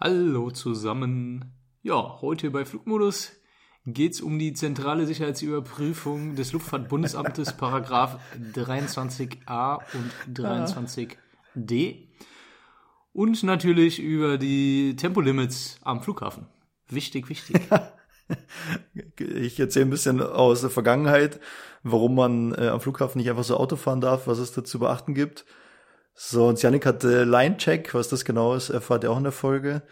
Hallo zusammen. Ja, heute bei Flugmodus geht es um die zentrale Sicherheitsüberprüfung des Luftfahrtbundesamtes, Paragraph 23a und 23d. Und natürlich über die Tempolimits am Flughafen. Wichtig, wichtig. ich erzähle ein bisschen aus der Vergangenheit, warum man äh, am Flughafen nicht einfach so Auto fahren darf, was es da zu beachten gibt. So, und Janik hatte Line-Check, was das genau ist, erfahrt ihr auch in der Folge.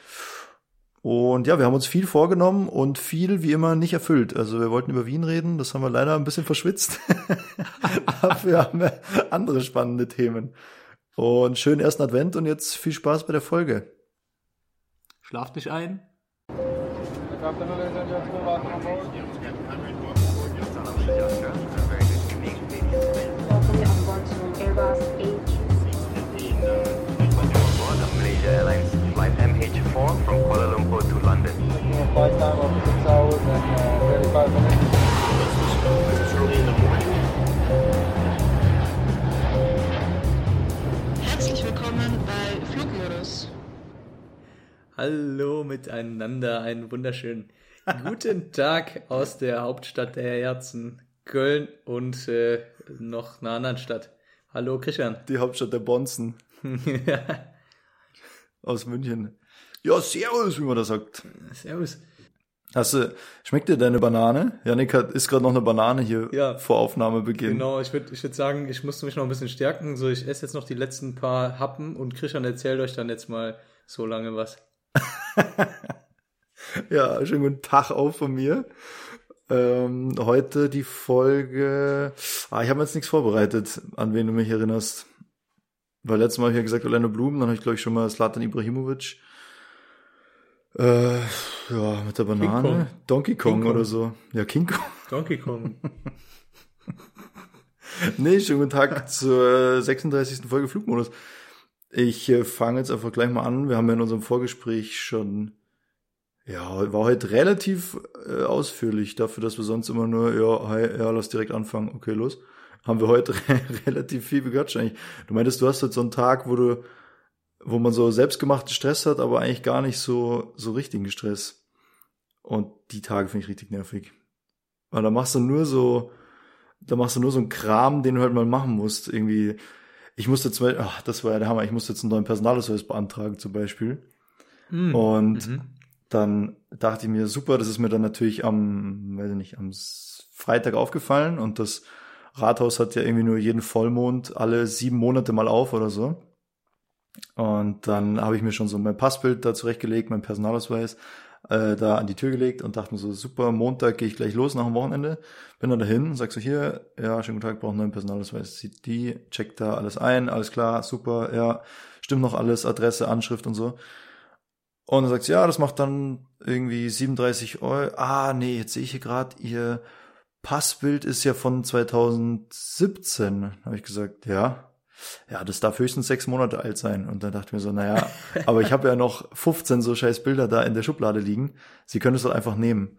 Und ja, wir haben uns viel vorgenommen und viel wie immer nicht erfüllt. Also wir wollten über Wien reden, das haben wir leider ein bisschen verschwitzt. Dafür haben wir andere spannende Themen. Und schönen ersten Advent und jetzt viel Spaß bei der Folge. Schlaf dich ein. Flight time of six hours and uh, 35 minutes. Herzlich willkommen bei Flugmodus. Hallo miteinander, einen wunderschönen guten Tag aus der Hauptstadt der Herzen, Köln und äh, noch einer anderen Stadt. Hallo Christian. Die Hauptstadt der Bonzen ja, aus München. Ja, servus, wie man das sagt. servus. Hast du, schmeckt dir deine Banane? Janik hat, ist gerade noch eine Banane hier Ja. vor Aufnahmebeginn. Genau, ich würde ich würd sagen, ich musste mich noch ein bisschen stärken. So, ich esse jetzt noch die letzten paar Happen und Christian erzählt euch dann jetzt mal so lange was. Ja, schönen guten Tag auch von mir. Ähm, heute die Folge. Ah, ich habe jetzt nichts vorbereitet, an wen du mich erinnerst. Weil letztes Mal habe ich ja gesagt Orlando Bloom, dann habe ich glaube ich schon mal Slatan Ibrahimovic. Äh, ja, mit der Banane. Kong. Donkey Kong, King Kong. oder so. Ja, King Kong. Donkey Kong. Nee, schönen guten Tag zur 36. Folge Flugmodus. Ich äh, fange jetzt einfach gleich mal an. Wir haben ja in unserem Vorgespräch schon, ja, war heute relativ äh, ausführlich dafür, dass wir sonst immer nur, ja, hi, ja, lass direkt anfangen. Okay, los. Haben wir heute relativ viel bequatscht eigentlich. Du meintest, du hast heute so einen Tag, wo du, wo man so selbstgemachten Stress hat, aber eigentlich gar nicht so, so richtigen Stress. Und die Tage finde ich richtig nervig. Weil da machst du nur so, da machst du nur so einen Kram, den du halt mal machen musst. Irgendwie, ich musste zum Beispiel, ach, das war ja der Hammer, ich musste jetzt einen neuen Personalausweis beantragen zum Beispiel. Mm. Und Mhm. dann dachte ich mir, super, das ist mir dann natürlich am, weiß ich nicht, am Freitag aufgefallen und das Rathaus hat ja irgendwie nur jeden Vollmond alle sieben Monate mal auf oder so. Und dann habe ich mir schon so mein Passbild da zurechtgelegt, mein Personalausweis äh, da an die Tür gelegt und dachte mir so, super, Montag gehe ich gleich los nach dem Wochenende. Bin dann dahin, sag so, hier, ja, schönen guten Tag, brauche einen neuen Personalausweis. Sieht die, checkt da alles ein, alles klar, super, ja, stimmt noch alles, Adresse, Anschrift und so. Und dann sagt sie, ja, das macht dann irgendwie 37 Euro. Ah, nee, jetzt sehe ich hier gerade, ihr Passbild ist ja von 2017. Habe ich gesagt, ja. Ja, das darf höchstens sechs Monate alt sein. Und dann dachte ich mir so, naja, aber ich habe ja noch 15 so scheiß Bilder da in der Schublade liegen. Sie können es doch einfach nehmen.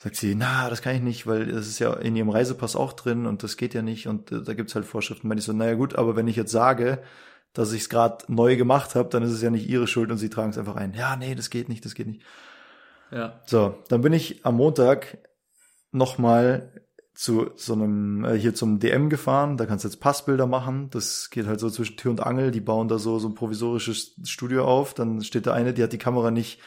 Sagt sie, na, das kann ich nicht, weil das ist ja in ihrem Reisepass auch drin und das geht ja nicht und äh, da gibt's halt Vorschriften. Meine ich so, naja gut, aber wenn ich jetzt sage, dass ich es gerade neu gemacht habe, dann ist es ja nicht ihre Schuld und sie tragen es einfach ein. Ja, nee, das geht nicht, das geht nicht. Ja. So, dann bin ich am Montag nochmal zu so einem, äh, hier zum DM gefahren. Da kannst du jetzt Passbilder machen. Das geht halt so zwischen Tür und Angel. Die bauen da so, so ein provisorisches Studio auf. Dann steht da eine, die hat die Kamera nicht,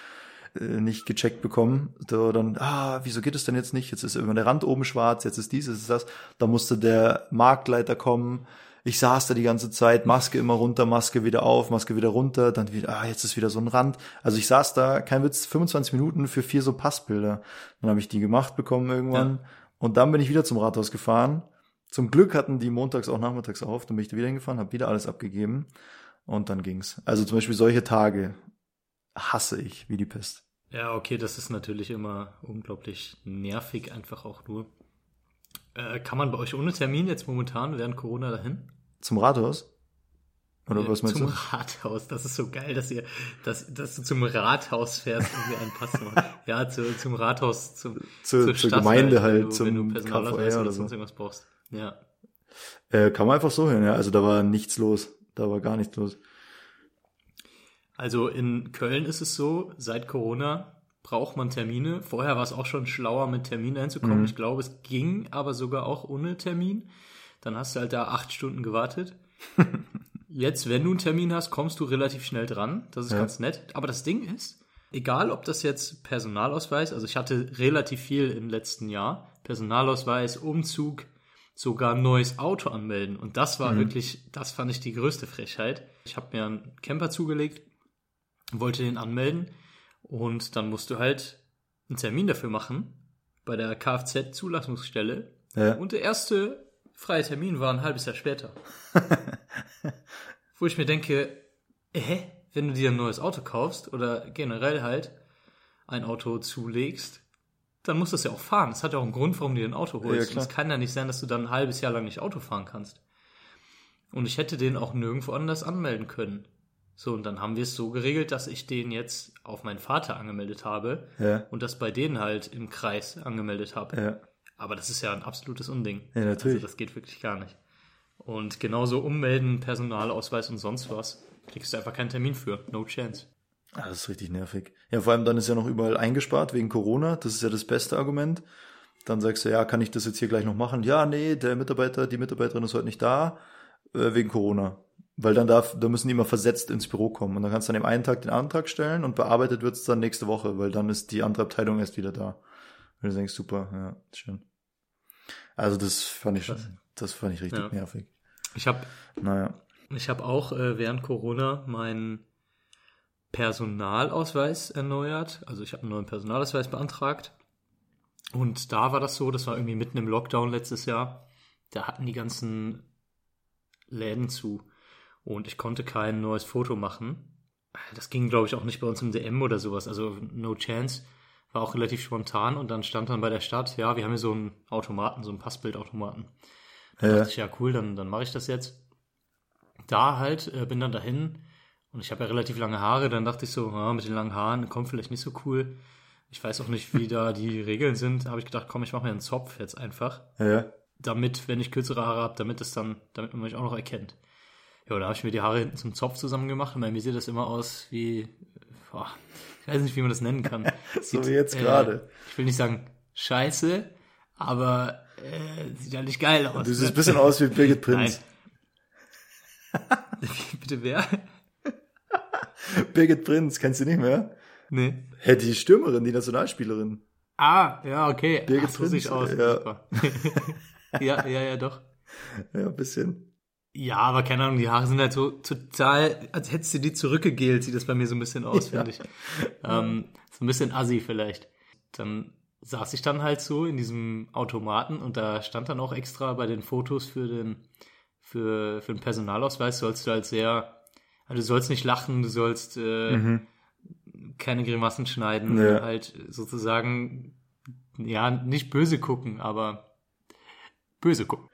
äh, nicht gecheckt bekommen. Da dann, ah, wieso geht es denn jetzt nicht? Jetzt ist immer der Rand oben schwarz, jetzt ist dies, jetzt ist das. Da musste der Marktleiter kommen. Ich saß da die ganze Zeit, Maske immer runter, Maske wieder auf, Maske wieder runter, dann wieder, ah, jetzt ist wieder so ein Rand. Also ich saß da, kein Witz, 25 Minuten für vier so Passbilder. Dann habe ich die gemacht bekommen irgendwann. Und dann bin ich wieder zum Rathaus gefahren. Zum Glück hatten die montags auch nachmittags auf. Dann bin ich da wieder hingefahren, habe wieder alles abgegeben. Und dann ging's. Also zum Beispiel solche Tage hasse ich wie die Pest. Ja, okay, das ist natürlich immer unglaublich nervig, einfach auch nur. Äh, kann man bei euch ohne Termin jetzt momentan während Corona dahin? Zum Rathaus? Oder Äh, was meinst zum du? Rathaus. Das ist so geil, dass ihr, dass, dass du zum Rathaus fährst und dir einen Pass machst. Ja, zu, zum Rathaus, zum, Zur- zur Stadt Gemeinde halt, du, zum wenn du Personalausweis KVR oder oder so. sonst irgendwas brauchst. Ja. Äh, kann man einfach so hören, ja. Also da war nichts los. Da war gar nichts los. Also in Köln ist es so, seit Corona braucht man Termine. Vorher war es auch schon schlauer, mit Terminen einzukommen. Ich glaube, es ging aber sogar auch ohne Termin. Dann hast du halt da acht Stunden gewartet. Jetzt, wenn du einen Termin hast, kommst du relativ schnell dran. Das ist Ja. ganz nett. Aber das Ding ist, egal ob das jetzt Personalausweis, also ich hatte relativ viel im letzten Jahr, Personalausweis, Umzug, sogar ein neues Auto anmelden. Und das war wirklich, das fand ich die größte Frechheit. Ich habe mir einen Camper zugelegt, wollte den anmelden und dann musst du halt einen Termin dafür machen bei der Kfz-Zulassungsstelle. Ja. Und der erste freie Termin war ein halbes Jahr später. Wo ich mir denke, hä, wenn du dir ein neues Auto kaufst oder generell halt ein Auto zulegst, dann musst du es ja auch fahren. Das hat ja auch einen Grund, warum du dir ein Auto holst. Ja, es kann ja nicht sein, dass du dann ein halbes Jahr lang nicht Auto fahren kannst. Und ich hätte den auch nirgendwo anders anmelden können. So, und dann haben wir es so geregelt, dass ich den jetzt auf meinen Vater angemeldet habe Ja. und das bei denen halt im Kreis angemeldet habe. Ja. Aber das ist ja ein absolutes Unding. Ja, natürlich. Also das geht wirklich gar nicht. Und genauso ummelden, Personalausweis und sonst was, kriegst du einfach keinen Termin für. No chance. Ah, das ist richtig nervig. Ja, vor allem dann ist ja noch überall eingespart wegen Corona. Das ist ja das beste Argument. Dann sagst du, ja, kann ich das jetzt hier gleich noch machen? Ja, nee, der Mitarbeiter, die Mitarbeiterin ist heute nicht da, äh, wegen Corona. Weil dann darf, da müssen die immer versetzt ins Büro kommen. Und dann kannst du an dem einen Tag den Antrag stellen und bearbeitet wird's dann nächste Woche, weil dann ist die andere Abteilung erst wieder da. Und du denkst, super, ja, schön. Also das fand ich schon, das fand ich richtig Ja. nervig. Ich habe Naja. ich hab auch äh, während Corona meinen Personalausweis erneuert. Also ich habe einen neuen Personalausweis beantragt. Und da war das so, das war irgendwie mitten im Lockdown letztes Jahr. Da hatten die ganzen Läden zu. Und ich konnte kein neues Foto machen. Das ging, glaube ich, auch nicht bei uns im DM oder sowas. Also no chance. War auch relativ spontan. Und dann stand dann bei der Stadt, ja, wir haben hier so einen Automaten, so einen Passbildautomaten. Da Ja. dachte ich, ja cool, dann, dann mache ich das jetzt. Da halt, äh, bin dann dahin und ich habe ja relativ lange Haare, dann dachte ich so, ja, mit den langen Haaren kommt vielleicht nicht so cool. Ich weiß auch nicht, wie da die Regeln sind. habe ich gedacht, komm, ich mache mir einen Zopf jetzt einfach. Ja. Damit, wenn ich kürzere Haare habe, damit es dann, damit man mich auch noch erkennt. Ja, da habe ich mir die Haare hinten zum Zopf zusammen gemacht und bei mir sieht das immer aus wie, boah, ich weiß nicht, wie man das nennen kann. So wie jetzt gerade. Ich will nicht sagen scheiße, aber äh, sieht ja nicht geil aus. Du siehst ne? ein bisschen aus wie Birgit Prinz. Bitte wer? Birgit Prinz, kennst du nicht mehr? Nee. Hä, die Stürmerin, die Nationalspielerin. Ah, ja, okay. Birgit Ach, so Prinz, aus. ja. Ja, ja, ja, doch. Ja, ein bisschen. Ja, aber keine Ahnung, die Haare sind halt so total, als hättest du die zurückgegelt, sieht das bei mir so ein bisschen aus, Ja. finde ich. Ähm, so ein bisschen assi vielleicht. Dann saß ich dann halt so in diesem Automaten und da stand dann auch extra bei den Fotos für den, für, für den Personalausweis sollst du halt sehr, also du sollst nicht lachen, du sollst äh, keine Grimassen schneiden, Ja. halt sozusagen, ja, nicht böse gucken, aber böse gucken.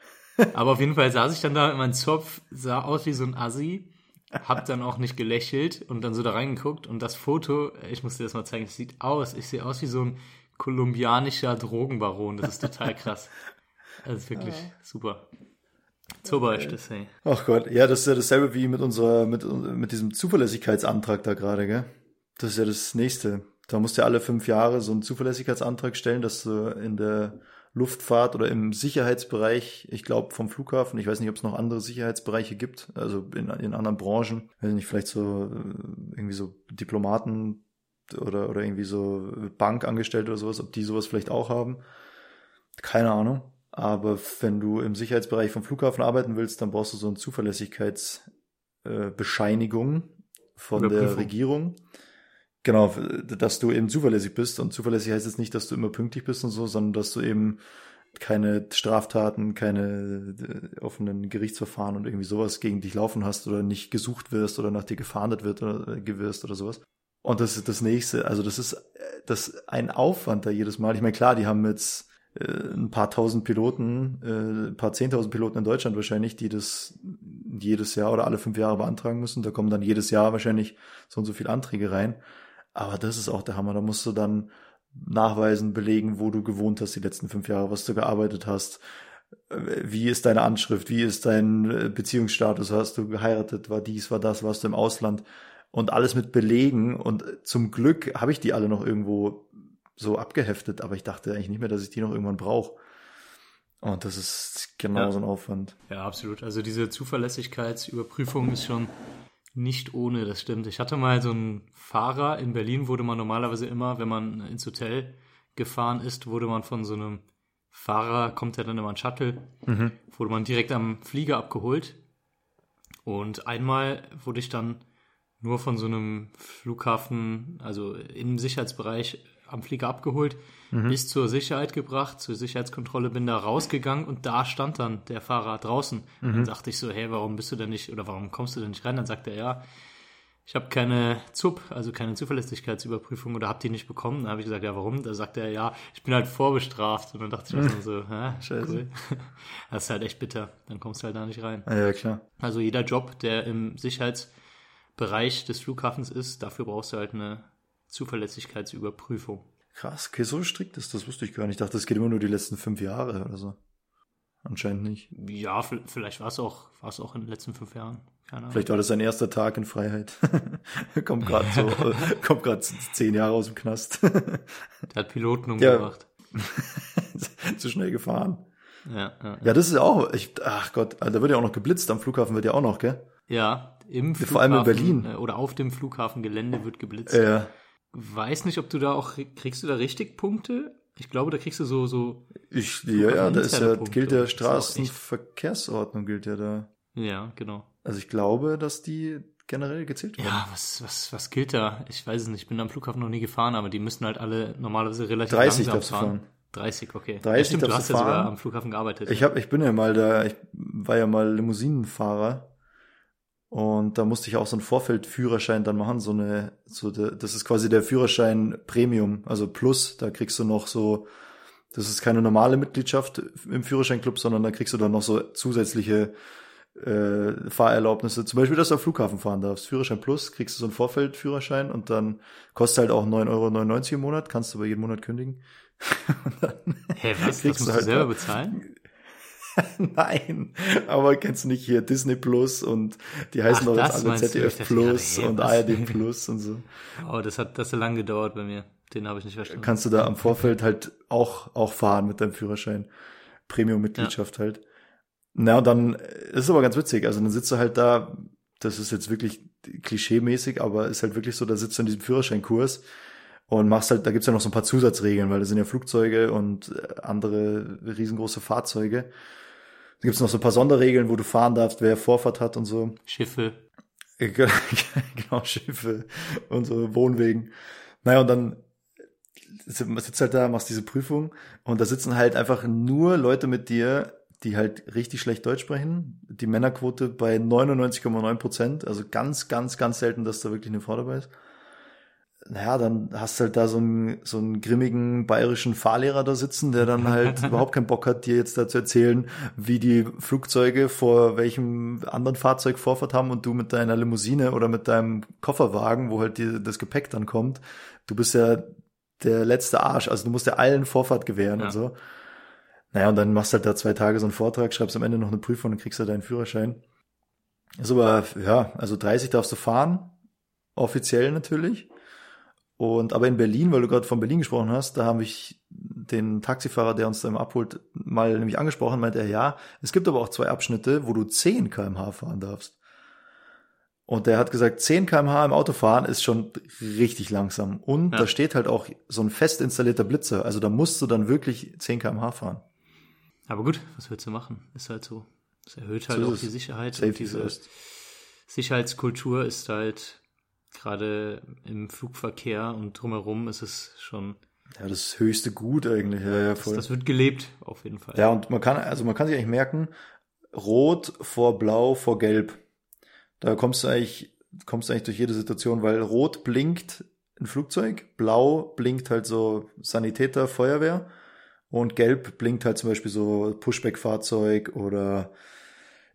Aber auf jeden Fall saß ich dann da meinem Zopf, sah aus wie so ein Assi, hab dann auch nicht gelächelt und dann so da reingeguckt und das Foto, ich muss dir das mal zeigen, es sieht aus, ich sehe aus wie so ein kolumbianischer Drogenbaron, das ist total krass. Das ist wirklich super. Super ist das, ey. Ach Gott, ja, das ist ja dasselbe wie mit unserer, mit, mit diesem Zuverlässigkeitsantrag da gerade, gell? Das ist ja das nächste. Da musst du ja alle fünf Jahre so einen Zuverlässigkeitsantrag stellen, dass du in der Luftfahrt oder im Sicherheitsbereich, ich glaube vom Flughafen, ich weiß nicht, ob es noch andere Sicherheitsbereiche gibt, also in, in anderen Branchen, weiß nicht, vielleicht so äh, irgendwie so Diplomaten oder, oder irgendwie so Bankangestellte oder sowas, ob die sowas vielleicht auch haben. Keine Ahnung. Aber wenn du im Sicherheitsbereich vom Flughafen arbeiten willst, dann brauchst du so eine Zuverlässigkeitsbescheinigung von der Überprüfung. Regierung. Genau, dass du eben zuverlässig bist. Und zuverlässig heißt jetzt nicht, dass du immer pünktlich bist und so, sondern dass du eben keine Straftaten, keine äh, offenen Gerichtsverfahren und irgendwie sowas gegen dich laufen hast oder nicht gesucht wirst oder nach dir gefahndet wird oder äh, gewirst oder sowas. Und das ist das nächste. Also das ist äh, das ein Aufwand da jedes Mal. Ich meine, klar, die haben jetzt ein paar tausend Piloten, ein paar zehntausend Piloten in Deutschland wahrscheinlich, die das jedes Jahr oder alle fünf Jahre beantragen müssen. Da kommen dann jedes Jahr wahrscheinlich so und so viele Anträge rein. Aber das ist auch der Hammer. Da musst du dann nachweisen, belegen, wo du gewohnt hast die letzten fünf Jahre, was du gearbeitet hast. Äh, Wie ist deine Anschrift? Wie ist dein äh, Beziehungsstatus? Hast du geheiratet? War dies, war das? Warst du im Ausland? und alles mit Belegen und zum Glück habe ich die alle noch irgendwo so abgeheftet, aber ich dachte eigentlich nicht mehr, dass ich die noch irgendwann brauche. Und das ist genau Ja. so ein Aufwand. Ja, absolut. Also diese Zuverlässigkeitsüberprüfung ist schon nicht ohne, das stimmt. Ich hatte mal so einen Fahrer, in Berlin wurde man normalerweise immer, wenn man ins Hotel gefahren ist, wurde man von so einem Fahrer, kommt ja dann immer ein Shuttle, wurde man direkt am Flieger abgeholt. Und einmal wurde ich dann nur von so einem Flughafen, also im Sicherheitsbereich am Flieger abgeholt, bis zur Sicherheit gebracht, zur Sicherheitskontrolle, bin da rausgegangen und da stand dann der Fahrer draußen. Dann sagte ich so, hey, warum bist du denn nicht, oder warum kommst du denn nicht rein? Dann sagt er, ja, ich habe keine ZUP, also keine Zuverlässigkeitsüberprüfung oder hab die nicht bekommen. Dann habe ich gesagt, ja, warum? Da sagt er, ja, ich bin halt vorbestraft. Und dann dachte ich mir so, hä, Scheiße. cool. Das ist halt echt bitter. Dann kommst du halt da nicht rein. Ah, Ja, klar. Also jeder Job, der im Sicherheitsbereich des Flughafens ist, dafür brauchst du halt eine Zuverlässigkeitsüberprüfung. Krass, okay, so strikt ist das, wusste ich gar nicht. Ich dachte, das geht immer nur die letzten fünf Jahre oder so. Anscheinend nicht. Ja, vielleicht war es auch, war es auch in den letzten fünf Jahren. Keine Ahnung. Vielleicht war das sein erster Tag in Freiheit. kommt gerade so, kommt gerade zehn Jahre aus dem Knast. Der hat Piloten Ja. umgebracht. Zu schnell gefahren. Ja, ja, Ja, das ist auch, ich, ach Gott, da wird ja auch noch geblitzt, am Flughafen wird ja auch noch, gell? ja. Im Flughafen, Vor allem in Berlin. äh, Oder auf dem Flughafengelände wird geblitzt. Äh, Weiß nicht, ob du da auch, kriegst du da richtig Punkte? Ich glaube, da kriegst du so, so, ich, ja, ja, da ist ja, Punkte. gilt der Straßenverkehrsordnung gilt ja da. ja, genau. Also ich glaube, dass die generell gezählt werden. Ja, was, was, was gilt da? Ich weiß es nicht. Ich bin am Flughafen noch nie gefahren, aber die müssen halt alle normalerweise relativ 30 langsam fahren. fahren. 30, okay. 30 ja, stimmt, du hast du ja sogar am Flughafen gearbeitet. Ich hab, ich bin ja mal da, ich war ja mal Limousinenfahrer und da musste ich auch so einen Vorfeldführerschein dann machen, so eine, so de, das ist quasi der Führerschein Premium, also Plus, da kriegst du noch so, das ist keine normale Mitgliedschaft im Führerscheinclub, sondern da kriegst du dann noch so zusätzliche äh, Fahrerlaubnisse, zum Beispiel, dass du am Flughafen fahren darfst. Führerschein Plus, kriegst du so einen Vorfeldführerschein und dann kostet halt auch 9,99 Euro im Monat, kannst du aber jeden Monat kündigen. Hä, was? Das musst du halt selber bezahlen? Nein, aber kennst du nicht hier Disney Plus und die heißen Ach, doch jetzt das alle? ZDF Plus und? ARD Plus und so. Oh, das hat, das hat lange gedauert bei mir. Den habe ich nicht verstanden. Kannst du da am Vorfeld halt auch, auch fahren mit deinem Führerschein. Premium-Mitgliedschaft halt. Na, und dann ist es aber ganz witzig. Also dann sitzt du halt da, das ist jetzt wirklich klischee-mäßig, aber ist halt wirklich so, da sitzt du in diesem Führerscheinkurs und machst halt, da gibt's ja noch so ein paar Zusatzregeln, weil da sind ja Flugzeuge und äh, andere riesengroße Fahrzeuge. Da gibt's noch so ein paar Sonderregeln, wo du fahren darfst, wer Vorfahrt hat und so. Schiffe. genau, Schiffe und so Wohnwegen. Naja, und dann sitzt halt da, machst diese Prüfung und da sitzen halt einfach nur Leute mit dir, die halt richtig schlecht Deutsch sprechen. Die Männerquote bei 99,9 Prozent, also ganz, ganz, ganz selten, dass da wirklich eine Frau dabei ist. Naja, dann hast du halt da so einen, so einen grimmigen bayerischen Fahrlehrer da sitzen, der dann halt überhaupt keinen Bock hat, dir jetzt da zu erzählen, wie die Flugzeuge vor welchem anderen Fahrzeug Vorfahrt haben und du mit deiner Limousine oder mit deinem Kofferwagen, wo halt die, das Gepäck dann kommt. Du bist ja der letzte Arsch, also du musst ja allen Vorfahrt gewähren Ja. und so. Naja, und dann machst du halt da zwei Tage so einen Vortrag, schreibst am Ende noch eine Prüfung und kriegst halt deinen Führerschein. Ist aber, ja, also 30 darfst du fahren, offiziell natürlich. Und aber in Berlin, weil du gerade von Berlin gesprochen hast, da habe ich den Taxifahrer, der uns da immer abholt, mal nämlich angesprochen, meinte er, ja, es gibt aber auch zwei Abschnitte, wo du 10 kmh fahren darfst. Und der hat gesagt, 10 kmh im Autofahren ist schon richtig langsam. Und Ja. da steht halt auch so ein fest installierter Blitzer. Also da musst du dann wirklich 10 kmh fahren. Aber gut, was willst du machen? Ist halt so. Das erhöht halt So auch die. Sicherheit. Safety und diese. Sicherheitskultur ist halt gerade im Flugverkehr und drumherum ist es schon, Ja, das höchste Gut eigentlich. Ja, ja, das, voll. das wird gelebt, auf jeden Fall. Ja, und man kann, also man kann sich eigentlich merken, rot vor blau vor gelb. Da kommst du eigentlich, kommst du eigentlich durch jede Situation, weil rot blinkt ein Flugzeug, blau blinkt halt so Sanitäter, Feuerwehr und gelb blinkt halt zum Beispiel so Pushback-Fahrzeug oder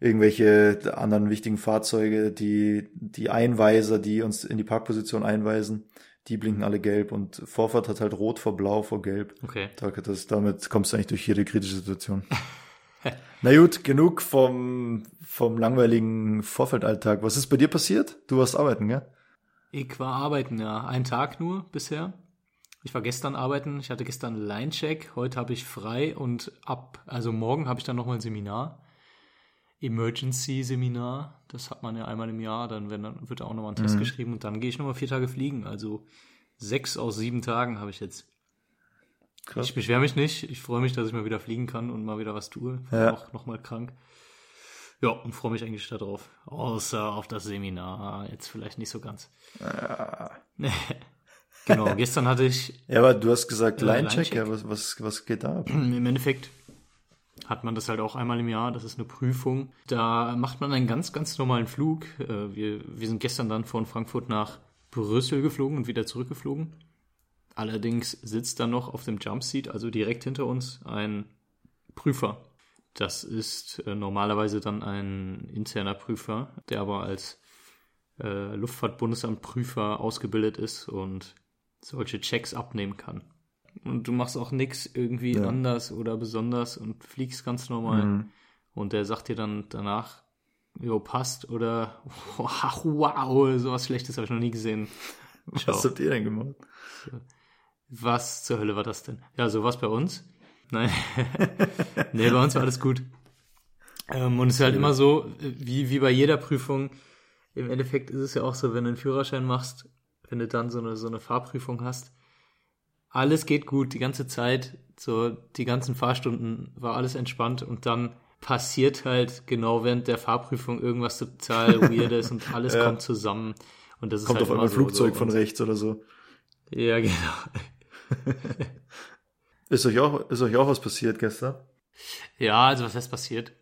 irgendwelche anderen wichtigen Fahrzeuge, die, die Einweiser, die uns in die Parkposition einweisen, die blinken alle gelb und Vorfahrt hat halt rot vor blau vor gelb. Okay. Das, damit kommst du eigentlich durch jede kritische Situation. Na gut, genug vom, vom langweiligen Vorfeldalltag. Was ist bei dir passiert? Du warst arbeiten, gell? Ich war arbeiten, ja. Einen Tag nur bisher. Ich war gestern arbeiten. Ich hatte gestern Line-Check. Heute habe ich frei und ab, also morgen habe ich dann nochmal ein Seminar. Emergency-Seminar. Das hat man ja einmal im Jahr. Dann, wenn, dann wird da auch nochmal ein Test geschrieben und dann gehe ich nochmal vier Tage fliegen. Also sechs aus sieben Tagen habe ich jetzt. Krass. Ich beschwere mich nicht. Ich freue mich, dass ich mal wieder fliegen kann und mal wieder was tue. Ja. auch nochmal krank. Ja, und freue mich eigentlich darauf. Außer auf das Seminar. Jetzt vielleicht nicht so ganz. genau, gestern hatte ich Ja, aber du hast gesagt Äh, Line-Check, Line-Check. ja, was, was, was geht da ab? im Endeffekt hat man das halt auch einmal im Jahr. Das ist eine Prüfung. Da macht man einen ganz, ganz normalen Flug. Äh, Wir, wir sind gestern dann von Frankfurt nach Brüssel geflogen und wieder zurückgeflogen. Allerdings sitzt dann noch auf dem Jumpseat, also direkt hinter uns, ein Prüfer. Das ist äh, normalerweise dann ein interner Prüfer, der aber als äh, Luftfahrtbundesamt Prüfer ausgebildet ist und solche Checks abnehmen kann. Und du machst auch nichts irgendwie Ja. anders oder besonders und fliegst ganz normal. Mhm. Und der sagt dir dann danach, jo, passt oder wow, wow sowas Schlechtes habe ich noch nie gesehen. Was habt ihr denn gemacht? Was zur Hölle war das denn? Ja, sowas bei uns. Nein. nee, bei uns war alles gut. Ähm, und es ist halt immer so, wie, wie bei jeder Prüfung, im Endeffekt ist es ja auch so, wenn du einen Führerschein machst, wenn du dann so eine, so eine Fahrprüfung hast, alles geht gut, die ganze Zeit, so die ganzen Fahrstunden war alles entspannt und dann passiert halt genau während der Fahrprüfung irgendwas total Weirdes und alles Ja. kommt zusammen. Und das ist Kommt halt auf einmal ein Flugzeug so. von rechts oder so. Ja, genau. Ist euch auch, ist euch auch was passiert gestern? Ja, also was heißt passiert?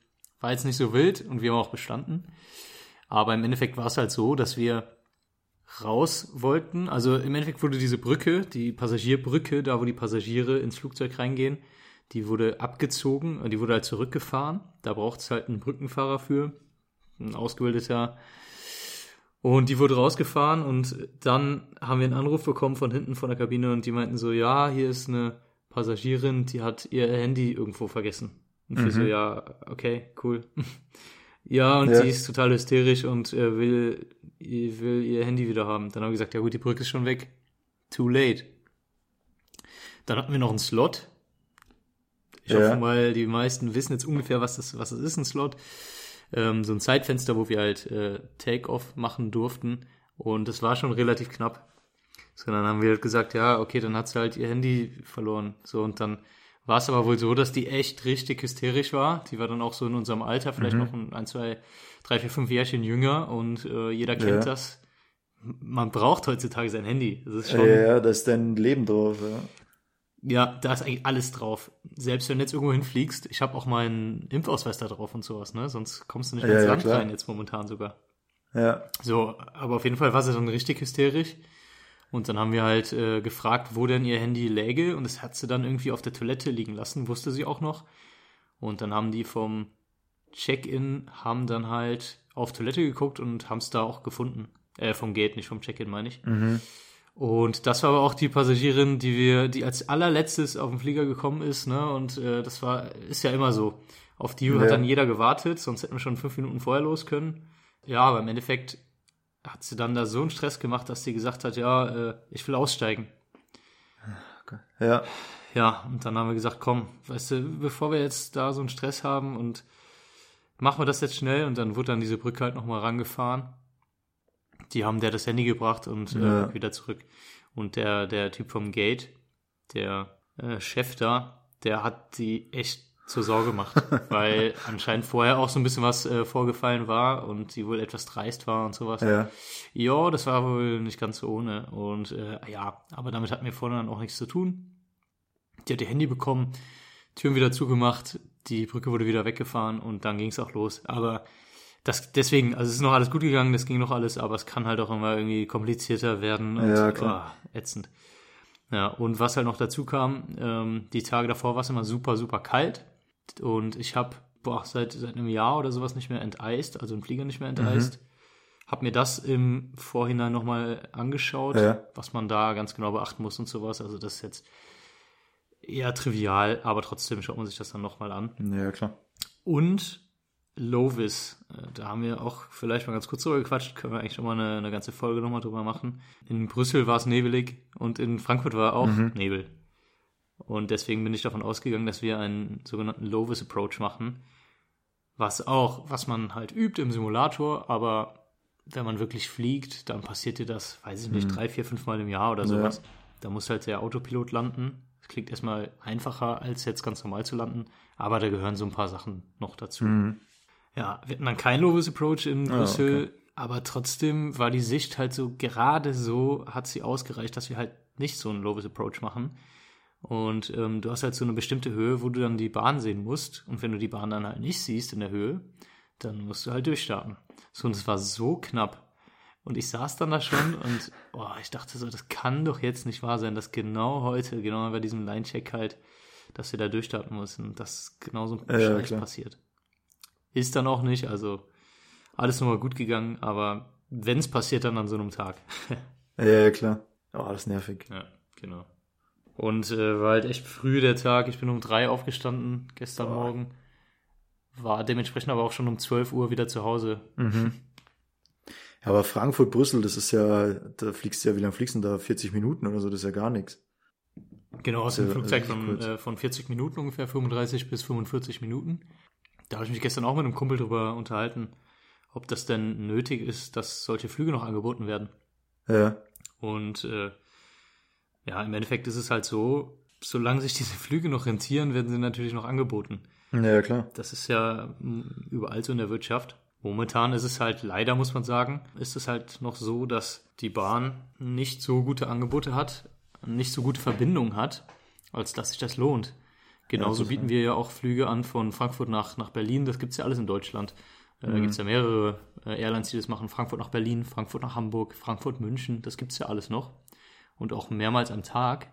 War jetzt nicht so wild und wir haben auch bestanden. Aber im Endeffekt war es halt so, dass wir raus wollten. Also im Endeffekt wurde diese Brücke, die Passagierbrücke, da wo die Passagiere ins Flugzeug reingehen, die wurde abgezogen, die wurde halt zurückgefahren. Da braucht es halt einen Brückenfahrer für, ein ausgebildeter. Und die wurde rausgefahren und dann haben wir einen Anruf bekommen von hinten von der Kabine und die meinten so, ja, hier ist eine Passagierin, die hat ihr Handy irgendwo vergessen. Und wir so, ja, okay, cool. Ja, und Ja. die ist total hysterisch und äh, will, will ihr Handy wieder haben. Dann haben wir gesagt, ja gut, die Brücke ist schon weg. Too late. Dann hatten wir noch einen Slot. Ich Ja. hoffe mal, die meisten wissen jetzt ungefähr, was das, was das ist, ein Slot. Ähm, so ein Zeitfenster, wo wir halt äh, Take-Off machen durften. Und es war schon relativ knapp. So, dann haben wir halt gesagt, ja, okay, dann hat sie halt ihr Handy verloren. So, und dann war es aber wohl so, dass die echt richtig hysterisch war. Die war dann auch so in unserem Alter, vielleicht noch ein, ein, zwei, drei, vier, fünf Jährchen jünger und äh, jeder kennt Ja. das. Man braucht heutzutage sein Handy. Das ist Ja, schon, ja, da ist dein Leben drauf. Ja. ja, da ist eigentlich alles drauf. Selbst wenn du jetzt irgendwo hinfliegst, ich habe auch meinen Impfausweis da drauf und sowas, ne? Sonst kommst du nicht Ja, ins ja, Land klar. rein, jetzt momentan sogar. ja. So, aber auf jeden Fall war sie dann richtig hysterisch. Und dann haben wir halt äh, gefragt, wo denn ihr Handy läge. Und das hat sie dann irgendwie auf der Toilette liegen lassen, wusste sie auch noch. Und dann haben die vom Check-in, haben dann halt auf Toilette geguckt und haben es da auch gefunden. Äh, vom Gate, nicht vom Check-in, meine ich. Und das war aber auch die Passagierin, die wir, die als allerletztes auf den Flieger gekommen ist, ne? Und äh, das war, ist ja immer so. Auf die Ja. hat dann jeder gewartet, sonst hätten wir schon fünf Minuten vorher los können. Ja, aber im Endeffekt hat sie dann da so einen Stress gemacht, dass sie gesagt hat, ja, äh, ich will aussteigen. Ja, Ja, und dann haben wir gesagt, komm, weißt du, bevor wir jetzt da so einen Stress haben und machen wir das jetzt schnell und dann wurde dann diese Brücke halt nochmal rangefahren. Die haben der das Handy gebracht und Ja. äh, wieder zurück. Und der, der Typ vom Gate, der äh, Chef da, der hat die echt zur Sau gemacht, weil anscheinend vorher auch so ein bisschen was äh, vorgefallen war und sie wohl etwas dreist war und sowas. ja. Ja, das war wohl nicht ganz so ohne. Und äh, ja, aber damit hatten wir vorne dann auch nichts zu tun. Die hat ihr Handy bekommen, Türen wieder zugemacht, die Brücke wurde wieder weggefahren und dann ging es auch los. Aber das deswegen, also es ist noch alles gut gegangen, das ging noch alles, aber es kann halt auch immer irgendwie komplizierter werden und Ja, klar. oh, ätzend. Ja, und was halt noch dazu kam, ähm, die Tage davor war es immer super, super kalt. Und ich habe seit, seit einem Jahr oder sowas nicht mehr enteist, also im Flieger nicht mehr enteist. Hab mir das im Vorhinein nochmal angeschaut, Ja. was man da ganz genau beachten muss und sowas. Also das ist jetzt eher trivial, aber trotzdem schaut man sich das dann nochmal an. Ja, klar. Und Lovis. Äh, Da haben wir auch vielleicht mal ganz kurz drüber gequatscht, können wir eigentlich schon mal eine, eine ganze Folge nochmal drüber machen. In Brüssel war es nebelig und in Frankfurt war auch Nebel. Und deswegen bin ich davon ausgegangen, dass wir einen sogenannten Lovis Approach machen. Was auch, was man halt übt im Simulator, aber wenn man wirklich fliegt, dann passiert dir das, weiß ich nicht, drei, vier, fünf Mal im Jahr oder sowas. Da muss halt der Autopilot landen. Das klingt erstmal einfacher, als jetzt ganz normal zu landen, aber da gehören so ein paar Sachen noch dazu. Ja, wir hatten dann kein Lovis Approach in Brüssel, aber trotzdem war die Sicht halt so, gerade so hat sie ausgereicht, dass wir halt nicht so einen Lovis Approach machen. Und ähm, du hast halt so eine bestimmte Höhe, wo du dann die Bahn sehen musst. Und wenn du die Bahn dann halt nicht siehst in der Höhe, dann musst du halt durchstarten. So, und es war so knapp. Und ich saß dann da schon und oh, ich dachte so, das kann doch jetzt nicht wahr sein, dass genau heute, genau bei diesem Line-Check halt, dass wir da durchstarten müssen, dass genau so ein Ja, ja, passiert. Ist dann auch nicht, also alles nochmal gut gegangen, aber wenn es passiert, dann an so einem Tag. Ja, ja, klar. Oh, das ist nervig. Ja, genau. Und äh, war halt echt früh der Tag. Ich bin um drei aufgestanden gestern Morgen. War dementsprechend aber auch schon um 12 Uhr wieder zu Hause. Ja, aber Frankfurt, Brüssel, das ist ja, da fliegst du ja, wie lange fliegst du denn da? 40 Minuten oder so, das ist ja gar nichts. Genau, aus dem Ja, Flugzeug von, äh, von 40 Minuten ungefähr, 35 bis 45 Minuten. Da habe ich mich gestern auch mit einem Kumpel drüber unterhalten, ob das denn nötig ist, dass solche Flüge noch angeboten werden. Ja, Und äh, ja, im Endeffekt ist es halt so, solange sich diese Flüge noch rentieren, werden sie natürlich noch angeboten. ja, ja klar. Das ist ja überall so in der Wirtschaft. Momentan ist es halt, leider muss man sagen, ist es halt noch so, dass die Bahn nicht so gute Angebote hat, nicht so gute Verbindungen hat, als dass sich das lohnt. Genauso das bieten wir ja auch Flüge an von Frankfurt nach, nach Berlin. Das gibt's ja alles in Deutschland. Äh, Da gibt's ja mehrere äh, Airlines, die das machen. Frankfurt nach Berlin, Frankfurt nach Hamburg, Frankfurt München. Das gibt's ja alles noch. Und auch mehrmals am Tag.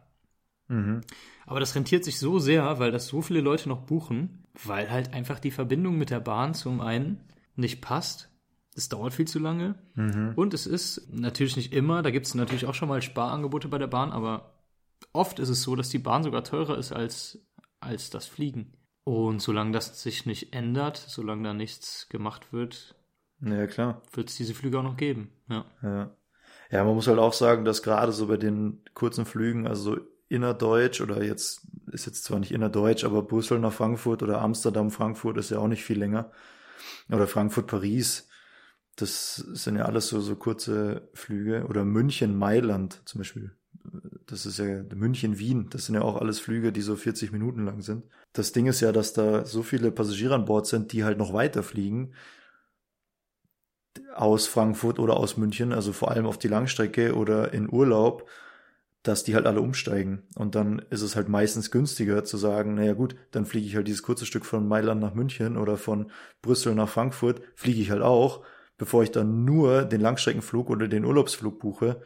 Aber das rentiert sich so sehr, weil das so viele Leute noch buchen, weil halt einfach die Verbindung mit der Bahn zum einen nicht passt. Es dauert viel zu lange. Und es ist natürlich nicht immer, da gibt es natürlich auch schon mal Sparangebote bei der Bahn, aber oft ist es so, dass die Bahn sogar teurer ist als, als das Fliegen. Und solange das sich nicht ändert, solange da nichts gemacht wird, Ja, ja, klar. wird es diese Flüge auch noch geben. Ja. Ja. Ja, man muss halt auch sagen, dass gerade so bei den kurzen Flügen, also so innerdeutsch oder jetzt ist jetzt zwar nicht innerdeutsch, aber Brüssel nach Frankfurt oder Amsterdam, Frankfurt ist ja auch nicht viel länger. Oder Frankfurt, Paris. Das sind ja alles so, so kurze Flüge. Oder München, Mailand zum Beispiel. Das ist ja München, Wien. Das sind ja auch alles Flüge, die so 40 Minuten lang sind. Das Ding ist ja, dass da so viele Passagiere an Bord sind, die halt noch weiter fliegen aus Frankfurt oder aus München, also vor allem auf die Langstrecke oder in Urlaub, dass die halt alle umsteigen. Und dann ist es halt meistens günstiger zu sagen, naja gut, dann fliege ich halt dieses kurze Stück von Mailand nach München oder von Brüssel nach Frankfurt, fliege ich halt auch, bevor ich dann nur den Langstreckenflug oder den Urlaubsflug buche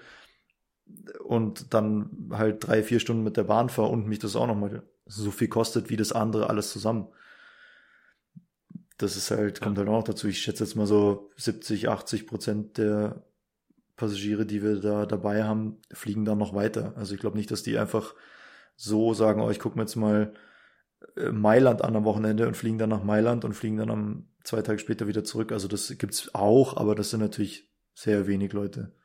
und dann halt drei, vier Stunden mit der Bahn fahre und mich das auch nochmal so viel kostet wie das andere alles zusammen. Das ist halt, kommt halt auch noch dazu. Ich schätze jetzt mal so 70, 80 Prozent der Passagiere, die wir da dabei haben, fliegen dann noch weiter. Also ich glaube nicht, dass die einfach so sagen, oh, ich gucke mir jetzt mal äh, Mailand an am Wochenende und fliegen dann nach Mailand und fliegen dann am zwei Tage später wieder zurück. Also das gibt's auch, aber das sind natürlich sehr wenig Leute.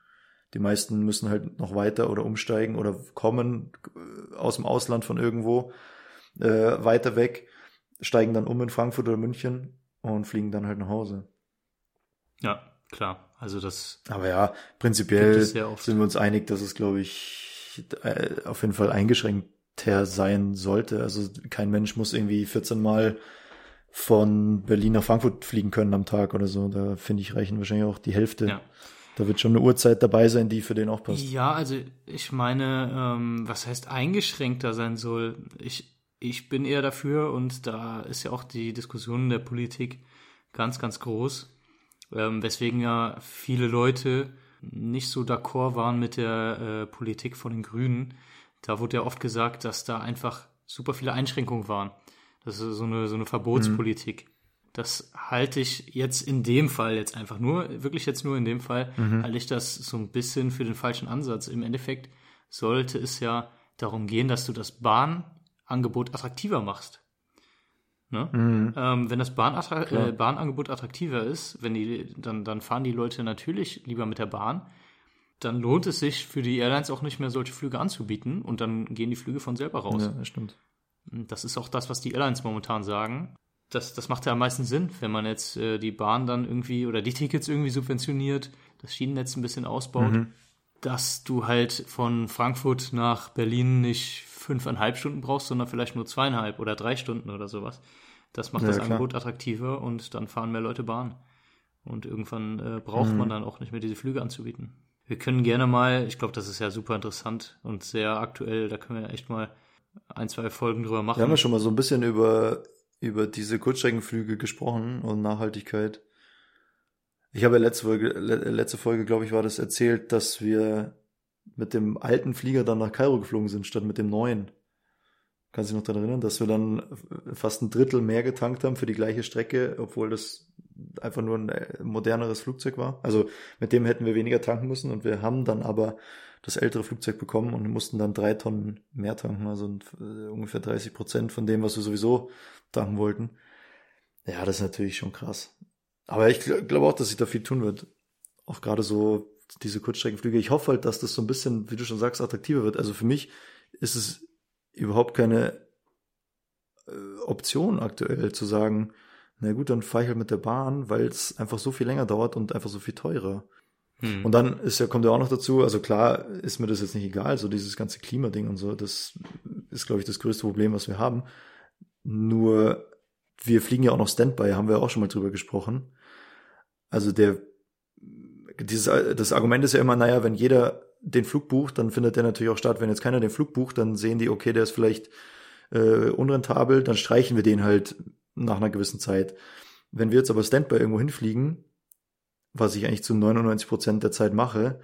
Die meisten müssen halt noch weiter oder umsteigen oder kommen äh, aus dem Ausland von irgendwo äh, weiter weg, steigen dann um in Frankfurt oder München und fliegen dann halt nach Hause. ja, klar. Also das Aber ja, prinzipiell sind wir uns einig, dass es, glaube ich, äh, auf jeden Fall eingeschränkter sein sollte. Also kein Mensch muss irgendwie 14 Mal von Berlin nach Frankfurt fliegen können am Tag oder so. Da finde ich, reichen wahrscheinlich auch die Hälfte. Ja. Da wird schon eine Uhrzeit dabei sein, die für den auch passt. Ja, also ich meine, ähm, was heißt eingeschränkter sein soll? Ich, ich bin eher dafür und da ist ja auch die Diskussion in der Politik ganz, ganz groß, ähm, weswegen ja viele Leute nicht so d'accord waren mit der äh, Politik von den Grünen. Da wurde ja oft gesagt, dass da einfach super viele Einschränkungen waren. Das ist so eine, so eine Verbotspolitik. Das halte ich jetzt in dem Fall jetzt einfach nur, wirklich jetzt nur in dem Fall, halte ich das so ein bisschen für den falschen Ansatz. Im Endeffekt sollte es ja darum gehen, dass du das Bahnangebot attraktiver machst. Ne? Mhm. Ähm, wenn das Bahnattra äh, Bahnangebot attraktiver ist, wenn die, dann, dann fahren die Leute natürlich lieber mit der Bahn. Dann lohnt es sich für die Airlines auch nicht mehr, solche Flüge anzubieten und dann gehen die Flüge von selber raus. Ja, das stimmt. Das ist auch das, was die Airlines momentan sagen. Das, das macht ja am meisten Sinn, wenn man jetzt äh, die Bahn dann irgendwie oder die Tickets irgendwie subventioniert, das Schienennetz ein bisschen ausbaut, Mhm. dass du halt von Frankfurt nach Berlin nicht fünfeinhalb Stunden brauchst, sondern vielleicht nur zweieinhalb oder drei Stunden oder sowas. Das macht Ja, das klar. Angebot attraktiver und dann fahren mehr Leute Bahn. Und irgendwann äh, braucht Mhm. man dann auch nicht mehr diese Flüge anzubieten. Wir können gerne mal, ich glaube, das ist ja super interessant und sehr aktuell, da können wir echt mal ein, zwei Folgen drüber machen. Wir haben ja schon mal so ein bisschen über, über diese Kurzstreckenflüge gesprochen und Nachhaltigkeit. Ich habe ja letzte Folge, le- letzte Folge, glaube ich, war das erzählt, dass wir mit dem alten Flieger dann nach Kairo geflogen sind, statt mit dem neuen. Kannst du dich noch daran erinnern, dass wir dann fast ein Drittel mehr getankt haben für die gleiche Strecke, obwohl das einfach nur ein äh, moderneres Flugzeug war. Also mit dem hätten wir weniger tanken müssen und wir haben dann aber das ältere Flugzeug bekommen und mussten dann drei Tonnen mehr tanken, also äh, ungefähr 30 Prozent von dem, was wir sowieso tanken wollten. Ja, das ist natürlich schon krass. Aber ich gl glaube auch, dass sich da viel tun wird. Auch gerade so diese Kurzstreckenflüge. Ich hoffe halt, dass das so ein bisschen, wie du schon sagst, attraktiver wird. Also für mich ist es überhaupt keine äh, Option aktuell zu sagen, na gut, dann fahre ich halt mit der Bahn, weil es einfach so viel länger dauert und einfach so viel teurer. Hm. Und dann ist ja, kommt ja auch noch dazu, also klar ist mir das jetzt nicht egal, so dieses ganze Klimading und so, das ist, glaube ich, das größte Problem, was wir haben. Nur, wir fliegen ja auch noch Standby, haben wir auch schon mal drüber gesprochen. Also der, dieses, das Argument ist ja immer, naja, wenn jeder den Flug bucht, dann findet der natürlich auch statt. Wenn jetzt keiner den Flug bucht, dann sehen die, okay, der ist vielleicht äh, unrentabel, dann streichen wir den halt nach einer gewissen Zeit. Wenn wir jetzt aber Standby irgendwo hinfliegen, was ich eigentlich zu 99 Prozent der Zeit mache,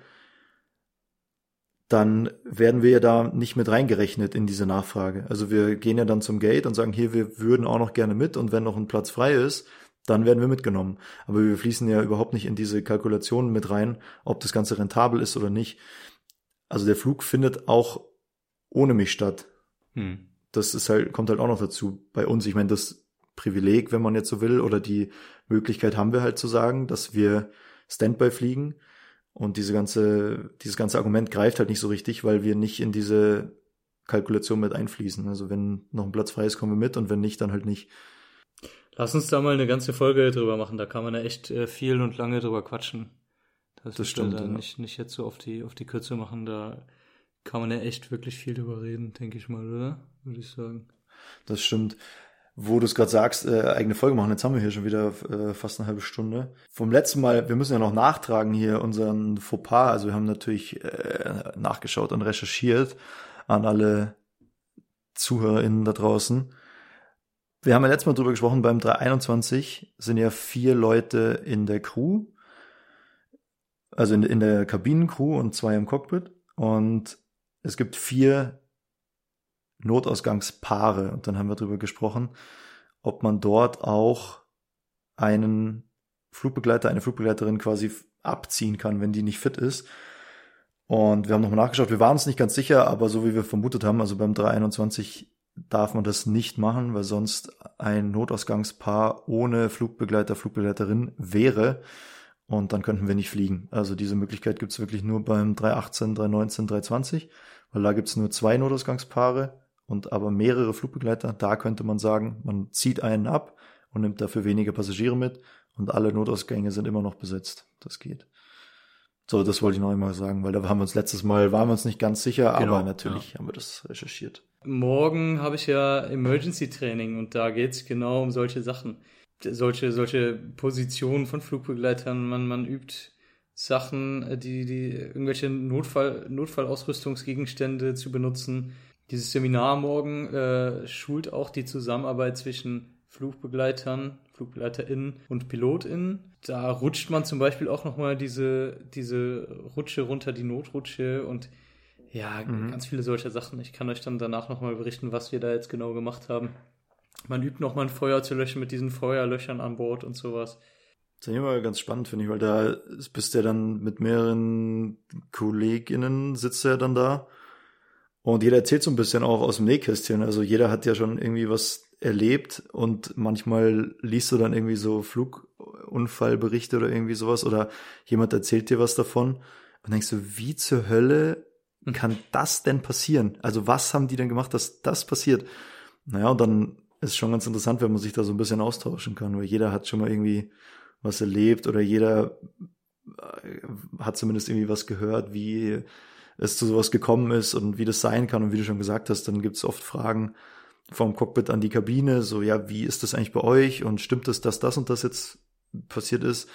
dann werden wir ja da nicht mit reingerechnet in diese Nachfrage. Also wir gehen ja dann zum Gate und sagen, hier, wir würden auch noch gerne mit und wenn noch ein Platz frei ist, dann werden wir mitgenommen. Aber wir fließen ja überhaupt nicht in diese Kalkulationen mit rein, ob das Ganze rentabel ist oder nicht. Also der Flug findet auch ohne mich statt. Hm. Das ist halt, kommt halt auch noch dazu bei uns. Ich meine, das Privileg, wenn man jetzt so will, oder die Möglichkeit haben wir halt zu sagen, dass wir Standby fliegen. Und diese ganze, dieses ganze Argument greift halt nicht so richtig, weil wir nicht in diese Kalkulation mit einfließen. Also wenn noch ein Platz frei ist, kommen wir mit und wenn nicht, dann halt nicht. Lass uns da mal eine ganze Folge drüber machen. Da kann man ja echt äh, viel und lange drüber quatschen. Das, Das stimmt, dann ja. nicht, nicht jetzt so auf die, auf die Kürze machen. Da kann man ja echt wirklich viel drüber reden, denke ich mal, oder? Würde ich sagen. Das stimmt. Wo du es gerade sagst, äh, eigene Folge machen, jetzt haben wir hier schon wieder äh, fast eine halbe Stunde. Vom letzten Mal, wir müssen ja noch nachtragen hier unseren Fauxpas. Also wir haben natürlich äh, nachgeschaut und recherchiert an alle ZuhörerInnen da draußen. Wir haben ja letztes Mal drüber gesprochen, beim 321 sind ja vier Leute in der Crew, also in, in der Kabinencrew und zwei im Cockpit. Und es gibt vier Notausgangspaare. Und dann haben wir darüber gesprochen, ob man dort auch einen Flugbegleiter, eine Flugbegleiterin quasi abziehen kann, wenn die nicht fit ist. Und wir haben nochmal nachgeschaut, wir waren uns nicht ganz sicher, aber so wie wir vermutet haben, also beim 321 darf man das nicht machen, weil sonst ein Notausgangspaar ohne Flugbegleiter, Flugbegleiterin wäre. Und dann könnten wir nicht fliegen. Also diese Möglichkeit gibt es wirklich nur beim 318, 319, 320, weil da gibt es nur zwei Notausgangspaare und aber mehrere Flugbegleiter. Da könnte man sagen, man zieht einen ab und nimmt dafür weniger Passagiere mit und alle Notausgänge sind immer noch besetzt. Das geht. So, das wollte ich noch einmal sagen, weil da haben wir uns letztes Mal, waren wir uns nicht ganz sicher, Genau, aber natürlich haben wir das recherchiert. Morgen habe ich ja Emergency Training und da geht's genau um solche Sachen. Solche, solche Positionen von Flugbegleitern. Man, man übt Sachen, die, die irgendwelche Notfall, Notfallausrüstungsgegenstände zu benutzen. Dieses Seminar morgen äh, schult auch die Zusammenarbeit zwischen Flugbegleitern, FlugbegleiterInnen und PilotInnen. Da rutscht man zum Beispiel auch nochmal diese, diese Rutsche runter, die Notrutsche und ja, ganz viele solcher Sachen. Ich kann euch dann danach nochmal berichten, was wir da jetzt genau gemacht haben. Man übt nochmal ein Feuer zu löschen mit diesen Feuerlöchern an Bord und sowas. Das ist immer ganz spannend, finde ich, weil da bist du ja dann mit mehreren KollegInnen, sitzt er dann da. Und jeder erzählt so ein bisschen auch aus dem Nähkästchen. Also jeder hat ja schon irgendwie was erlebt und manchmal liest du dann irgendwie so Flugunfallberichte oder irgendwie sowas oder jemand erzählt dir was davon und denkst du, wie zur Hölle kann das denn passieren? Also was haben die denn gemacht, dass das passiert? Naja, und dann ist schon ganz interessant, wenn man sich da so ein bisschen austauschen kann, weil jeder hat schon mal irgendwie was erlebt oder jeder äh, hat zumindest irgendwie was gehört, wie es zu sowas gekommen ist und wie das sein kann. Und wie du schon gesagt hast, dann gibt es oft Fragen vom Cockpit an die Kabine, so ja, wie ist das eigentlich bei euch und stimmt es, dass das und das jetzt passiert ist?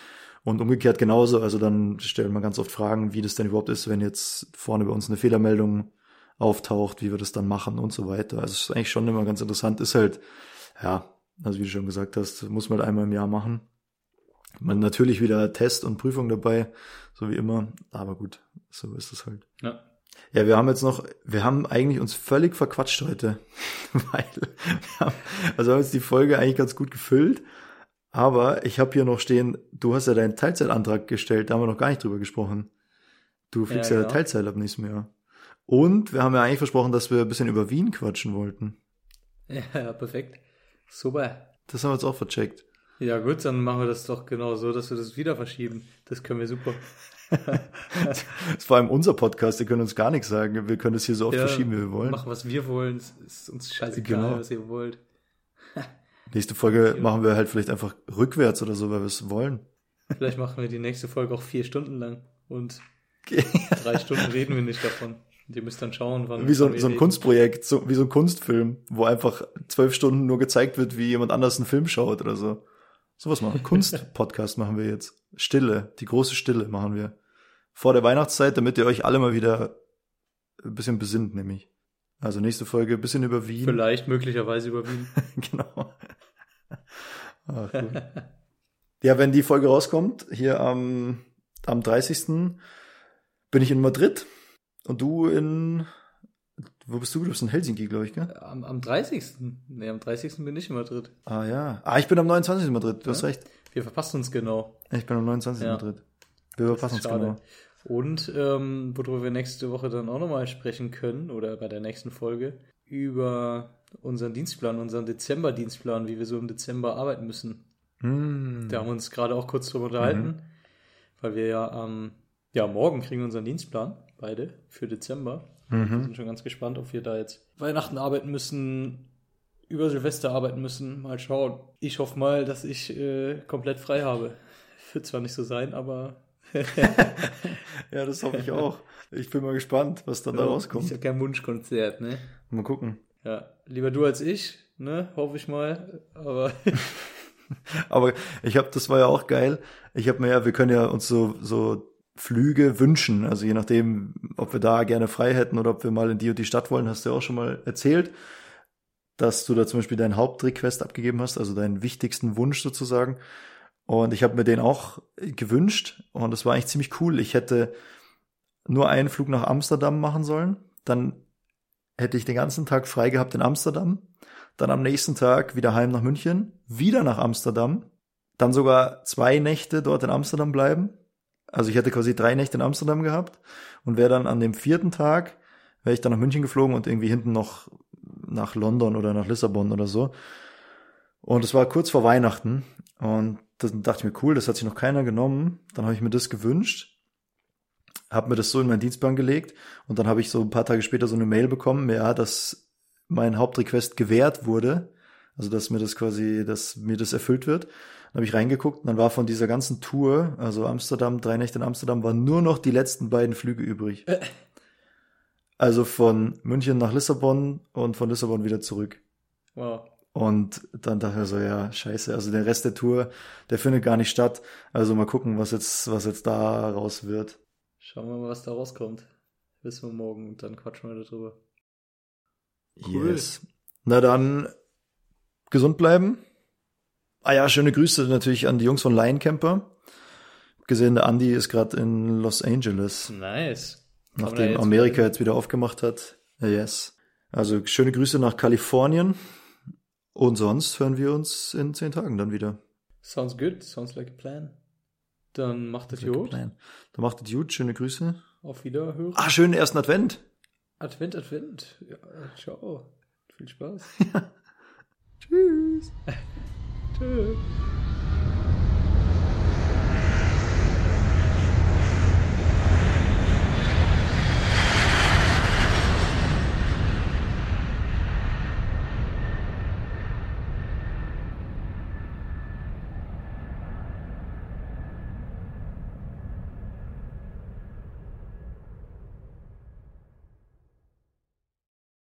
Und umgekehrt genauso, also dann stellt man ganz oft Fragen, wie das denn überhaupt ist, wenn jetzt vorne bei uns eine Fehlermeldung auftaucht, wie wir das dann machen und so weiter. Also es ist eigentlich schon immer ganz interessant, ist halt, ja, also wie du schon gesagt hast, muss man halt einmal im Jahr machen. Man natürlich wieder Test und Prüfung dabei, so wie immer, aber gut, so ist es halt. Ja. Ja, wir haben jetzt noch, wir haben eigentlich uns völlig verquatscht heute, weil wir haben, also haben jetzt die Folge eigentlich ganz gut gefüllt, aber ich habe hier noch stehen, du hast ja deinen Teilzeitantrag gestellt, da haben wir noch gar nicht drüber gesprochen. Du fliegst Ja, ja, genau. Teilzeit ab nächstem Jahr. Und wir haben ja eigentlich versprochen, dass wir ein bisschen über Wien quatschen wollten. Ja, perfekt. Super. Das haben wir jetzt auch vercheckt. Ja, gut, dann machen wir das doch genau so, dass wir das wieder verschieben. Das können wir super. Das ist vor allem unser Podcast, ihr könnt uns gar nichts sagen. Wir können es hier so oft Ja, verschieben, wie wir wollen. Machen, was wir wollen. Es ist uns scheißegal, Genau. was ihr wollt. Nächste Folge machen wir halt vielleicht einfach rückwärts oder so, weil wir es wollen. Vielleicht machen wir die nächste Folge auch vier Stunden lang und drei Stunden reden wir nicht davon. Und ihr müsst dann schauen, wann Wie so, wir so ein reden. Kunstprojekt, so, wie so ein Kunstfilm, wo einfach zwölf Stunden nur gezeigt wird, wie jemand anders einen Film schaut oder so. Sowas machen. Kunst-Podcast machen wir jetzt. Stille, die große Stille machen wir. Vor der Weihnachtszeit, damit ihr euch alle mal wieder ein bisschen besinnt, nämlich. Also nächste Folge ein bisschen über Wien. Vielleicht möglicherweise über Wien. genau. Ach, gut. ja, wenn die Folge rauskommt, hier am, am 30. bin ich in Madrid und du in, wo bist du? Du bist in Helsinki, glaube ich, gell? Am, am 30. Nee, am 30. bin ich in Madrid. Ah ja. Ah, ich bin am 29. in Madrid, du hast recht. Wir verpassen uns genau. Ich bin am 29. Ja. in Madrid. Wir verpassen uns genau. Und ähm, worüber wir nächste Woche dann auch nochmal sprechen können, oder bei der nächsten Folge, über unseren Dienstplan, unseren Dezember-Dienstplan, wie wir so im Dezember arbeiten müssen. Hm. Da haben wir uns gerade auch kurz drüber unterhalten, weil wir ja am, ja, morgen kriegen wir unseren Dienstplan, beide, für Dezember. Wir sind schon ganz gespannt, ob wir da jetzt Weihnachten arbeiten müssen, über Silvester arbeiten müssen. Mal schauen. Ich hoffe mal, dass ich äh, komplett frei habe. Wird zwar nicht so sein, aber Ja, das hoffe ich auch. Ich bin mal gespannt, was dann da Ist rauskommt. ja kein Wunschkonzert, ne? Mal gucken. Ja, lieber du als ich, ne? Hoffe ich mal. Aber Aber ich habe, das war ja auch geil. Ich habe mir ja, wir können ja uns so so Flüge wünschen, also je nachdem, ob wir da gerne frei hätten oder ob wir mal in die und die Stadt wollen, hast du ja auch schon mal erzählt, dass du da zum Beispiel deinen Hauptrequest abgegeben hast, also deinen wichtigsten Wunsch sozusagen. Und ich habe mir den auch gewünscht und das war eigentlich ziemlich cool. Ich hätte nur einen Flug nach Amsterdam machen sollen, dann hätte ich den ganzen Tag frei gehabt in Amsterdam, dann am nächsten Tag wieder heim nach München, wieder nach Amsterdam, dann sogar zwei Nächte dort in Amsterdam bleiben. Also ich hätte quasi drei Nächte in Amsterdam gehabt und wäre dann an dem vierten Tag, wäre ich dann nach München geflogen und irgendwie hinten noch nach London oder nach Lissabon oder so. Und es war kurz vor Weihnachten und dann dachte ich mir, cool, das hat sich noch keiner genommen. Dann habe ich mir das gewünscht, habe mir das so in meinen Dienstplan gelegt und dann habe ich so ein paar Tage später so eine Mail bekommen, ja, dass mein Hauptrequest gewährt wurde. Also dass mir das quasi, dass mir das erfüllt wird. Habe ich reingeguckt und dann war von dieser ganzen Tour, also Amsterdam, drei Nächte in Amsterdam, waren nur noch die letzten beiden Flüge übrig. Also von München nach Lissabon und von Lissabon wieder zurück. wow. Und dann dachte ich so, ja, scheiße, also der Rest der Tour, der findet gar nicht statt. Also mal gucken, was jetzt, was jetzt da raus wird. Schauen wir mal, was da rauskommt. Wissen wir morgen und dann quatschen wir darüber. Cool. Yes. Na dann, gesund bleiben. Ah ja, schöne Grüße natürlich an die Jungs von Lion Camper. Gesehen, der Andi ist gerade in Los Angeles, Nice. Nachdem jetzt Amerika wieder- jetzt wieder aufgemacht hat. Yes. Also schöne Grüße nach Kalifornien. Und sonst hören wir uns in zehn Tagen dann wieder. Sounds good. Sounds like a plan. Dann macht es gut. Dann macht es gut, schöne Grüße. Auf Wiederhören. Ah, schönen ersten Advent. Advent, Advent. Ja, ciao. Viel Spaß. Tschüss. 嗯。